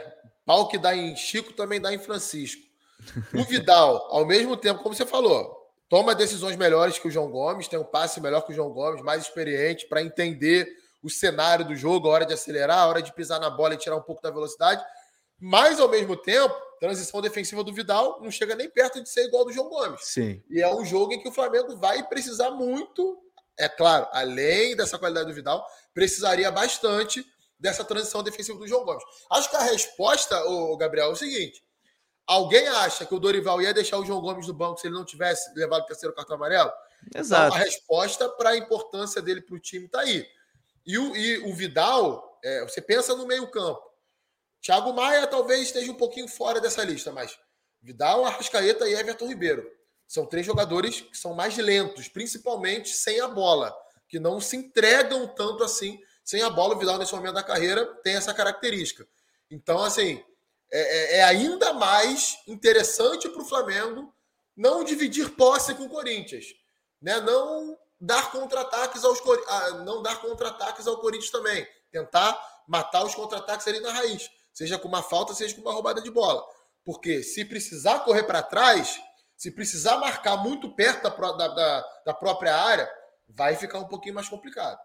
Pau que dá em Chico também dá em Francisco. O Vidal, ao mesmo tempo, como você falou, toma decisões melhores que o João Gomes, tem um passe melhor que o João Gomes, mais experiente para entender o cenário do jogo, a hora de acelerar, a hora de pisar na bola e tirar um pouco da velocidade. Mas, ao mesmo tempo, transição defensiva do Vidal não chega nem perto de ser igual ao do João Gomes. Sim. E é um jogo em que o Flamengo vai precisar muito, é claro, além dessa qualidade do Vidal, precisaria bastante dessa transição defensiva do João Gomes. Acho que a resposta, o Gabriel, é o seguinte: alguém acha que o Dorival ia deixar o João Gomes no banco se ele não tivesse levado o terceiro cartão amarelo? Exato. Então, a resposta para a importância dele para o time está aí. E o, e o Vidal, é, você pensa no meio-campo. Thiago Maia talvez esteja um pouquinho fora dessa lista, mas Vidal, Arrascaeta e Everton Ribeiro. São três jogadores que são mais lentos, principalmente sem a bola, que não se entregam tanto assim sem a bola. O Vidal, nesse momento da carreira, tem essa característica. Então, assim, é, é, é ainda mais interessante para o Flamengo não dividir posse com o Corinthians, né? Não dar contra-ataques aos não dar contra-ataques ao Corinthians também, tentar matar os contra-ataques ali na raiz, seja com uma falta, seja com uma roubada de bola. Porque se precisar correr para trás, se precisar marcar muito perto da, da, da própria área, vai ficar um pouquinho mais complicado.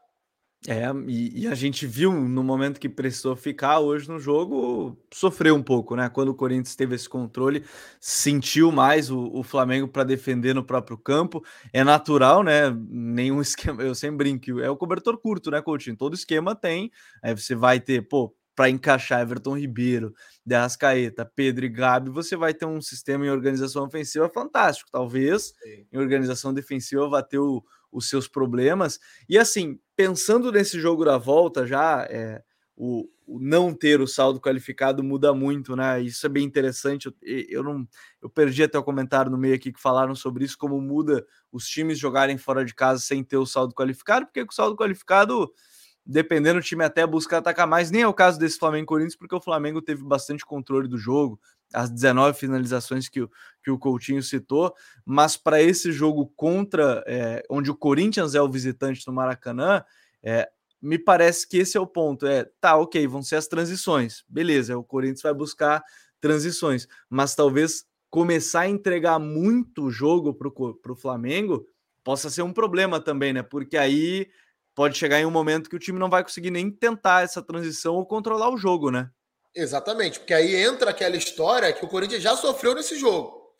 É, e, e, a gente viu no momento que precisou ficar hoje no jogo, sofreu um pouco, né? Quando o Corinthians teve esse controle, sentiu mais o, o Flamengo para defender no próprio campo. É natural, né? Nenhum esquema, eu sempre brinco, é o cobertor curto, né, Coutinho? Todo esquema tem. Aí você vai ter, pô, para encaixar Everton Ribeiro, De Arrascaeta, Pedro e Gabi, você vai ter um sistema em organização ofensiva fantástico. Talvez Sim. em organização defensiva vá ter o, os seus problemas. E assim, pensando nesse jogo da volta, já é, o, o, não ter o saldo qualificado muda muito, né? Isso é bem interessante. Eu, eu não eu perdi até o comentário no meio aqui que falaram sobre isso, como muda os times jogarem fora de casa sem ter o saldo qualificado, porque com o saldo qualificado dependendo do time até busca atacar mais. Nem é o caso desse Flamengo Corinthians, porque o Flamengo teve bastante controle do jogo, as 19 finalizações que o, que o Coutinho citou, mas para esse jogo contra, é, onde o Corinthians é o visitante no Maracanã, é, me parece que esse é o ponto. É, tá, ok, vão ser as transições. Beleza, o Corinthians vai buscar transições, mas talvez começar a entregar muito jogo para o Flamengo possa ser um problema também, né? Porque aí pode chegar em um momento que o time não vai conseguir nem tentar essa transição ou controlar o jogo, né? Exatamente, porque aí entra aquela história que o Corinthians já sofreu nesse jogo,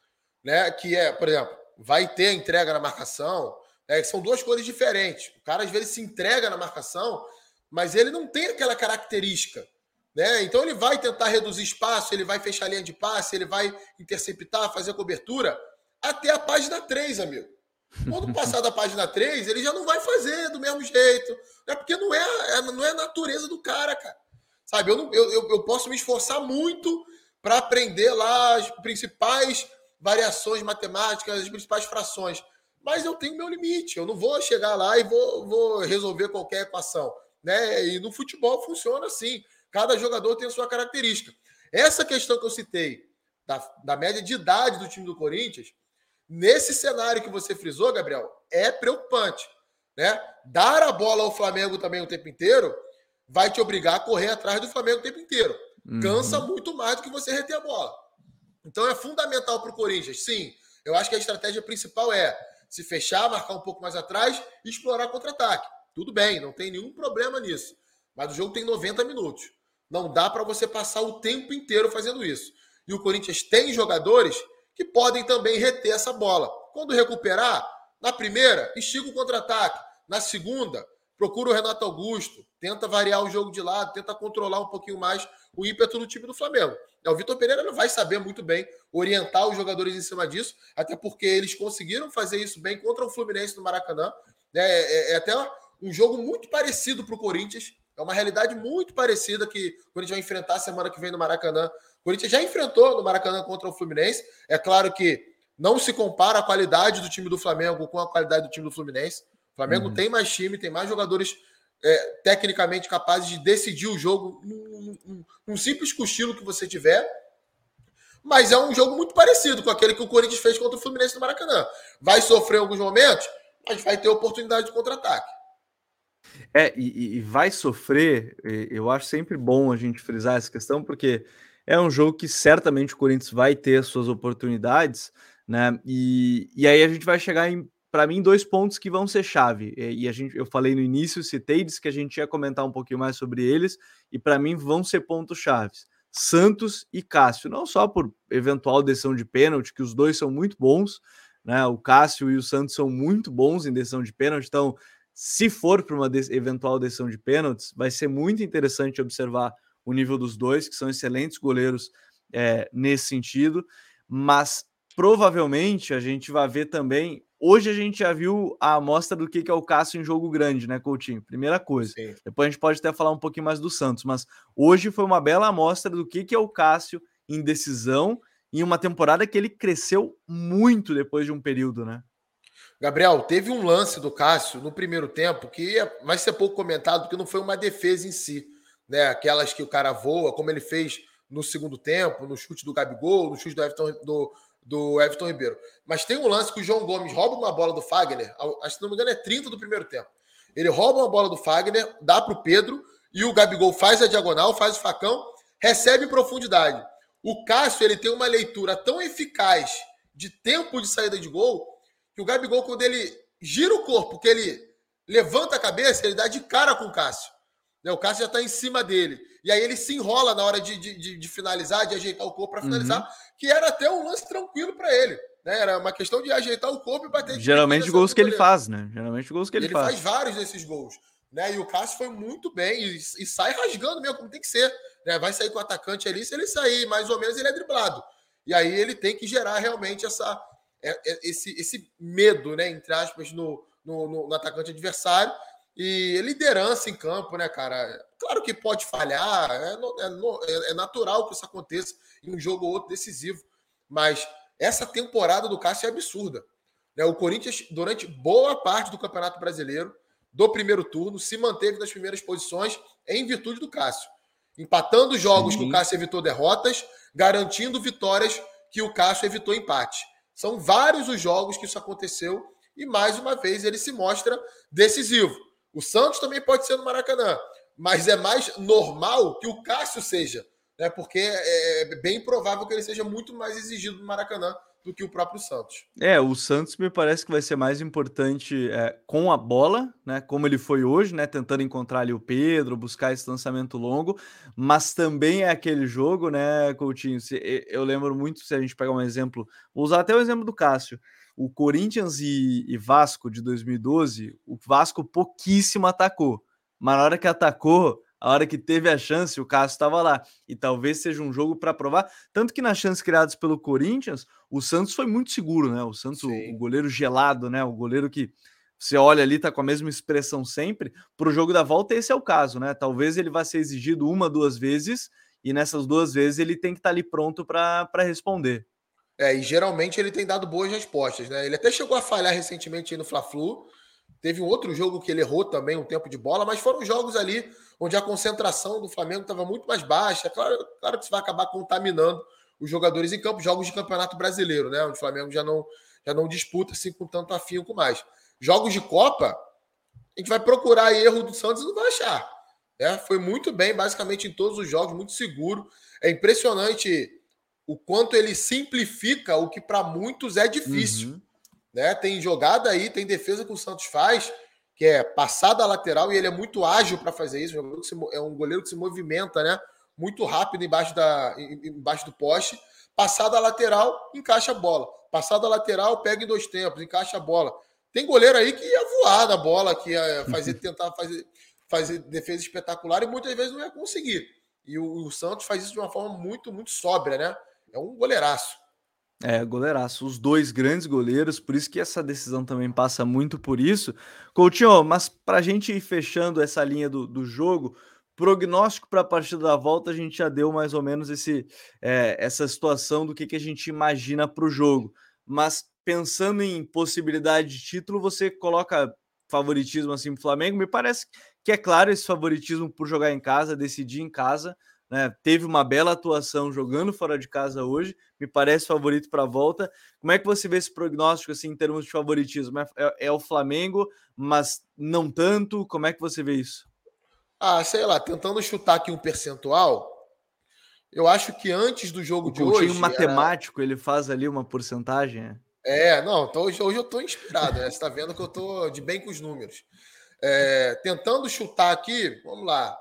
né? Que é, por exemplo, vai ter entrega na marcação, né? são duas coisas diferentes. O cara às vezes se entrega na marcação, mas ele não tem aquela característica, né? Então ele vai tentar reduzir espaço, ele vai fechar a linha de passe, ele vai interceptar, fazer cobertura até a página 3, amigo. Quando passar da página 3, ele já não vai fazer do mesmo jeito. É porque não é, é, não é a natureza do cara, cara. Sabe, eu, não, eu, eu posso me esforçar muito para aprender lá as principais variações matemáticas, as principais frações. Mas eu tenho meu limite. Eu não vou chegar lá e vou, vou resolver qualquer equação. Né? E no futebol funciona assim. Cada jogador tem a sua característica. Essa questão que eu citei, da, da média de idade do time do Corinthians, Nesse cenário que você frisou, Gabriel, é preocupante. Né? Dar a bola ao Flamengo também o tempo inteiro vai te obrigar a correr atrás do Flamengo o tempo inteiro. Uhum. Cansa muito mais do que você reter a bola. Então é fundamental para o Corinthians. Sim, eu acho que a estratégia principal é se fechar, marcar um pouco mais atrás e explorar contra-ataque. Tudo bem, não tem nenhum problema nisso. Mas o jogo tem 90 minutos. Não dá para você passar o tempo inteiro fazendo isso. E o Corinthians tem jogadores que podem também reter essa bola. Quando recuperar, na primeira, estiga o contra-ataque. Na segunda, procura o Renato Augusto, tenta variar o jogo de lado, tenta controlar um pouquinho mais o ímpeto do time do Flamengo. É, o Vitor Pereira não vai saber muito bem orientar os jogadores em cima disso, até porque eles conseguiram fazer isso bem contra o Fluminense no Maracanã. É, é, é até um jogo muito parecido para o Corinthians. É uma realidade muito parecida que o Corinthians vai enfrentar semana que vem no Maracanã Corinthians já enfrentou no Maracanã contra o Fluminense. É claro que não se compara a qualidade do time do Flamengo com a qualidade do time do Fluminense. O Flamengo uhum. tem mais time, tem mais jogadores é, tecnicamente capazes de decidir o jogo num, num, num, simples cochilo que você tiver. Mas é um jogo muito parecido com aquele que o Corinthians fez contra o Fluminense no Maracanã. Vai sofrer em alguns momentos, mas vai ter oportunidade de contra-ataque. É, e, e vai sofrer, eu acho sempre bom a gente frisar essa questão, porque é um jogo que certamente o Corinthians vai ter suas oportunidades, né? E, e aí a gente vai chegar em, para mim, dois pontos que vão ser chave. E, e, a gente, eu falei no início, citei, disse que a gente ia comentar um pouquinho mais sobre eles, e para mim vão ser pontos chaves. Santos e Cássio, não só por eventual decisão de pênalti, que os dois são muito bons, né? O Cássio e o Santos são muito bons em decisão de pênalti, então se for para uma eventual decisão de pênaltis, vai ser muito interessante observar o nível dos dois, que são excelentes goleiros é, nesse sentido, mas provavelmente a gente vai ver também. Hoje a gente já viu a amostra do que é o Cássio em jogo grande, né, Coutinho? Primeira coisa. Sim. Depois a gente pode até falar um pouquinho mais do Santos, mas hoje foi uma bela amostra do que é o Cássio em decisão em uma temporada que ele cresceu muito depois de um período, né? Gabriel, teve um lance do Cássio no primeiro tempo que é, vai ser pouco comentado, porque não foi uma defesa em si, né? Aquelas que o cara voa, como ele fez no segundo tempo, no chute do Gabigol, no chute do Everton, do, do Everton Ribeiro. Mas tem um lance que o João Gomes rouba uma bola do Fagner, acho que não me engano é 30 do primeiro tempo. Ele rouba uma bola do Fagner, dá para o Pedro, e o Gabigol faz a diagonal, faz o facão, recebe em profundidade. O Cássio ele tem uma leitura tão eficaz de tempo de saída de gol que o Gabigol, quando ele gira o corpo, que ele levanta a cabeça, ele dá de cara com o Cássio. Né, o Cássio já está em cima dele. E aí ele se enrola na hora de, de, de finalizar, de ajeitar o corpo para finalizar, uhum. que era até um lance tranquilo para ele. Né? Era uma questão de ajeitar o corpo e bater. Geralmente gols que ele faz, né? Geralmente gols que ele, ele faz. Ele faz vários desses gols. Né? E o Cássio foi muito bem e, e, sai rasgando mesmo, como tem que ser. Né? Vai sair com o atacante ali, se ele sair mais ou menos, ele é driblado. E aí ele tem que gerar realmente essa, é, é, esse, esse medo, né? Entre aspas, no, no, no, no atacante adversário e liderança em campo, né, cara? Claro que pode falhar, é, é, é, natural que isso aconteça em um jogo ou outro decisivo, mas essa temporada do Cássio é absurda. Né? O Corinthians, durante boa parte do Campeonato Brasileiro, do primeiro turno, se manteve nas primeiras posições em virtude do Cássio. Empatando jogos Sim. que o Cássio evitou derrotas, garantindo vitórias que o Cássio evitou empate. São vários os jogos que isso aconteceu e mais uma vez ele se mostra decisivo. O Santos também pode ser no Maracanã, mas é mais normal que o Cássio seja, né? Porque é, é bem provável que ele seja muito mais exigido no Maracanã do que o próprio Santos. É, o Santos me parece que vai ser mais importante é, com a bola, né? Como ele foi hoje, né? Tentando encontrar ali o Pedro, buscar esse lançamento longo, mas também é aquele jogo, né, Coutinho? Eu lembro muito, se a gente pegar um exemplo, vou usar até o exemplo do Cássio o Corinthians e, e, Vasco de 2012, o Vasco pouquíssimo atacou. Mas na hora que atacou, a hora que teve a chance, o Cássio estava lá. E talvez seja um jogo para provar. Tanto que nas chances criadas pelo Corinthians, o Santos foi muito seguro, né? O Santos, o, o, goleiro gelado, né? O goleiro que você olha ali, tá com a mesma expressão sempre. Para o jogo da volta, esse é o caso, né? Talvez ele vá ser exigido uma, duas vezes, e nessas duas vezes ele tem que estar tá ali pronto para responder. É, e geralmente ele tem dado boas respostas, né? Ele até chegou a falhar recentemente no Fla-Flu. Teve um outro jogo que ele errou também, um tempo de bola, mas foram jogos ali onde a concentração do Flamengo estava muito mais baixa. Claro, claro que isso vai acabar contaminando os jogadores em campo, jogos de campeonato brasileiro, né? Onde o Flamengo já não, já não disputa assim com tanto afinco mais. Jogos de Copa, a gente vai procurar erro do Santos e não vai achar. Né? Foi muito bem, basicamente, em todos os jogos, muito seguro. É impressionante o quanto ele simplifica o que para muitos é difícil. Uhum. Né? Tem jogada aí, tem defesa que o Santos faz, que é passada a lateral, e ele é muito ágil para fazer isso. É um goleiro que se movimenta né? muito rápido embaixo, da, embaixo do poste. Passada a lateral, encaixa a bola. Passada a lateral, pega em dois tempos, encaixa a bola. Tem goleiro aí que ia voar na bola, que ia fazer, tentar fazer, fazer defesa espetacular e muitas vezes não ia conseguir. E o, o Santos faz isso de uma forma muito, muito sóbria, né? É um goleiraço. É, goleiraço. Os dois grandes goleiros, por isso que essa decisão também passa muito por isso. Coutinho, mas para a gente ir fechando essa linha do, do jogo, prognóstico para a partida da volta, a gente já deu mais ou menos esse, é, essa situação do que, que a gente imagina para o jogo. Mas pensando em possibilidade de título, você coloca favoritismo assim para Flamengo? Me parece que é claro esse favoritismo por jogar em casa, decidir em casa, né? Teve uma bela atuação jogando fora de casa hoje, me parece favorito para a volta. Como é que você vê esse prognóstico assim em termos de favoritismo? É, é, é, o Flamengo, mas não tanto? Como é que você vê isso? Ah, sei lá, tentando chutar aqui um percentual, eu acho que antes do jogo o de hoje. Um matemático, era... ele faz ali uma porcentagem. É, é não, tô, hoje, hoje eu estou inspirado, né? Você está vendo que eu estou de bem com os números. É, tentando chutar aqui, vamos lá.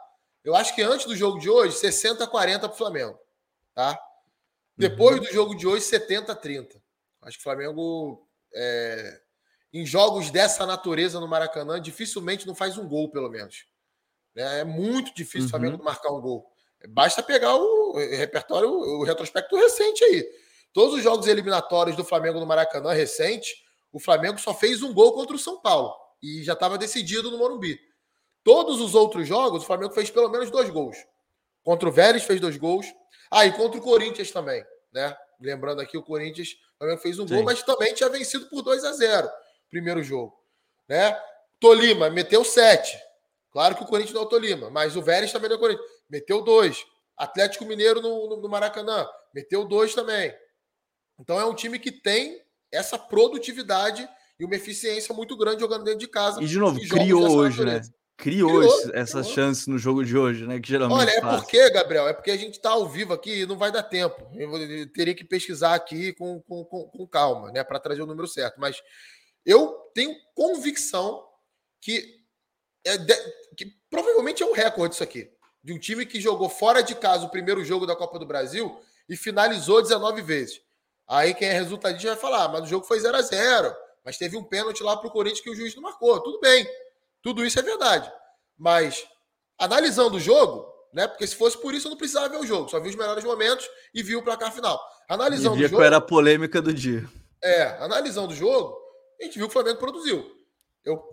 Eu acho que antes do jogo de hoje, 60 a 40 para o Flamengo. Tá? Depois uhum. do jogo de hoje, 70 a 30. Acho que o Flamengo é, em jogos dessa natureza no Maracanã, dificilmente não faz um gol, pelo menos. É, é muito difícil uhum. o Flamengo marcar um gol. Basta pegar o repertório, o retrospecto recente aí. Todos os jogos eliminatórios do Flamengo no Maracanã recente, o Flamengo só fez um gol contra o São Paulo e já estava decidido no Morumbi. Todos os outros jogos, o Flamengo fez pelo menos dois gols. Contra o Vélez fez dois gols. Ah, e contra o Corinthians também, né? Lembrando aqui, o Corinthians o Flamengo fez um Sim. gol, mas também tinha vencido por 2 a 0 primeiro jogo. Né? Tolima meteu 7. Claro que o Corinthians não é o Tolima, mas o Vélez também não é o Corinthians. Meteu 2. Atlético Mineiro no, no, no Maracanã meteu 2 também. Então é um time que tem essa produtividade e uma eficiência muito grande jogando dentro de casa. E de novo, criou hoje, né? Criou, criou essas chances no jogo de hoje, né? Que geralmente. Olha, é faz. porque, Gabriel, é porque a gente está ao vivo aqui e não vai dar tempo. Eu, eu teria que pesquisar aqui com, com, com, com calma, né? Para trazer o número certo. Mas eu tenho convicção que, é de, que provavelmente é um recorde isso aqui. De um time que jogou fora de casa o primeiro jogo da Copa do Brasil e finalizou 19 vezes. Aí quem é resultadista vai falar, ah, mas o jogo foi 0 a 0 mas teve um pênalti lá para o Corinthians que o juiz não marcou. Tudo bem. Tudo isso é verdade. Mas, analisando o jogo, né? Porque se fosse por isso, eu não precisava ver o jogo. Só vi os melhores momentos e vi o placar final. Analisando o jogo. era a polêmica do dia. É, analisando o jogo, a gente viu que o Flamengo produziu. Eu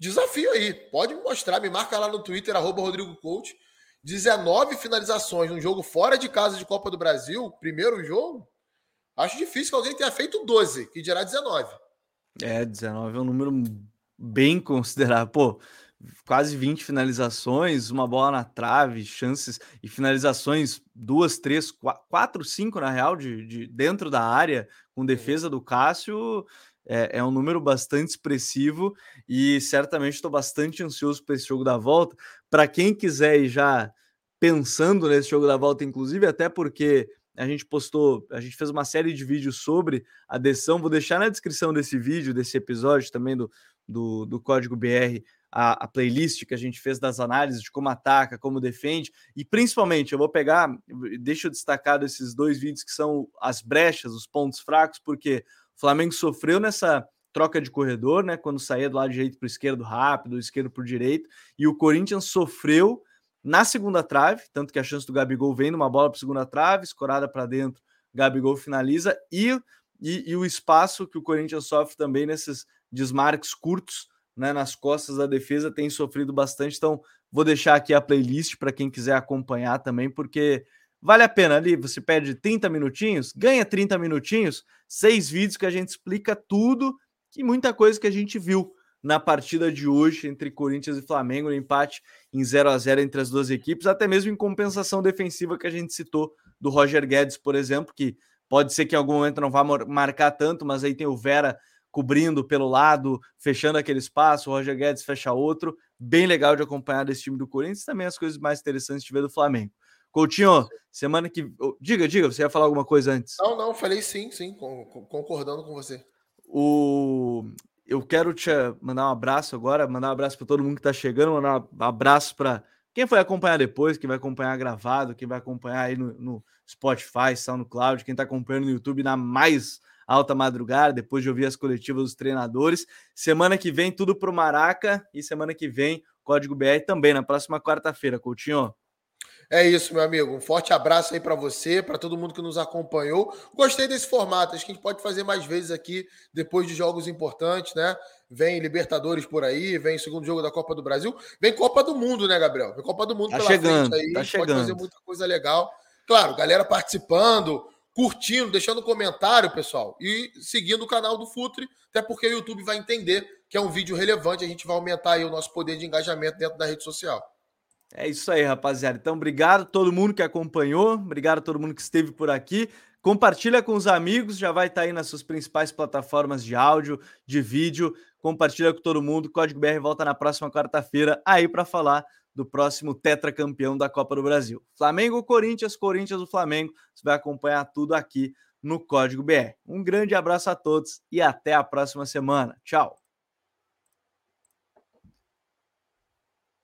desafio aí. Pode me mostrar, me marca lá no Twitter, arroba Rodrigo Coach. 19 finalizações num jogo fora de casa de Copa do Brasil, primeiro jogo. Acho difícil que alguém tenha feito 12, que dirá 19. É, 19 é um número bem considerável. Pô, quase 20 finalizações, uma bola na trave, chances e finalizações, duas, três, quatro, cinco na real, de, de dentro da área, com defesa do Cássio. É, é um número bastante expressivo e certamente estou bastante ansioso para esse jogo da volta. Para quem quiser ir já pensando nesse jogo da volta, inclusive, até porque a gente postou, a gente fez uma série de vídeos sobre a decisão. Vou deixar na descrição desse vídeo, desse episódio também do, do, do Código BR, a, a, playlist que a gente fez das análises de como ataca, como defende, e principalmente eu vou pegar, deixa eu destacar esses dois vídeos que são as brechas, os pontos fracos, porque o Flamengo sofreu nessa troca de corredor, né? Quando saía do lado direito para o esquerdo rápido, esquerdo para o direito, e o Corinthians sofreu na segunda trave, tanto que a chance do Gabigol vem numa bola para segunda trave, escorada para dentro, Gabigol finaliza, e, e, e, o espaço que o Corinthians sofre também nesses desmarques curtos, né, nas costas da defesa, tem sofrido bastante. Então, vou deixar aqui a playlist para quem quiser acompanhar também, porque vale a pena ali. Você perde 30 minutinhos, ganha 30 minutinhos, seis vídeos que a gente explica tudo e muita coisa que a gente viu na partida de hoje entre Corinthians e Flamengo, no empate em 0 a 0 entre as duas equipes, até mesmo em compensação defensiva que a gente citou do Roger Guedes, por exemplo, que pode ser que em algum momento não vá marcar tanto, mas aí tem o Vera cobrindo pelo lado, fechando aquele espaço, o Roger Guedes fecha outro, bem legal de acompanhar desse time do Corinthians, também as coisas mais interessantes de ver do Flamengo. Coutinho, semana que. Diga, diga, você ia falar alguma coisa antes? Não, não, falei sim, sim, concordando com você. O eu quero te mandar um abraço agora, mandar um abraço para todo mundo que está chegando, mandar um abraço para quem foi acompanhar depois, quem vai acompanhar gravado, quem vai acompanhar aí no, no Spotify, SoundCloud, quem está acompanhando no YouTube na mais alta madrugada, depois de ouvir as coletivas dos treinadores. Semana que vem, tudo para o Maraca e semana que vem, Código BR também, na próxima quarta-feira, Coutinho. É isso, meu amigo. Um forte abraço aí para você, para todo mundo que nos acompanhou. Gostei desse formato. Acho que a gente pode fazer mais vezes aqui depois de jogos importantes, né? Vem Libertadores por aí, vem segundo jogo da Copa do Brasil, vem Copa do Mundo, né, Gabriel? Vem Copa do Mundo tá pela chegando, frente aí. Tá chegando. Pode fazer muita coisa legal. Claro, galera participando, curtindo, deixando comentário, pessoal, e seguindo o canal do Futre, até porque o YouTube vai entender que é um vídeo relevante, a gente vai aumentar aí o nosso poder de engajamento dentro da rede social. É isso aí, rapaziada. Então, obrigado a todo mundo que acompanhou, obrigado a todo mundo que esteve por aqui. Compartilha com os amigos, já vai estar aí nas suas principais plataformas de áudio, de vídeo. Compartilha com todo mundo. Código BR volta na próxima quarta-feira aí para falar do próximo tetracampeão da Copa do Brasil. Flamengo, Corinthians, Corinthians, o Flamengo. Você vai acompanhar tudo aqui no Código BR. Um grande abraço a todos e até a próxima semana. Tchau.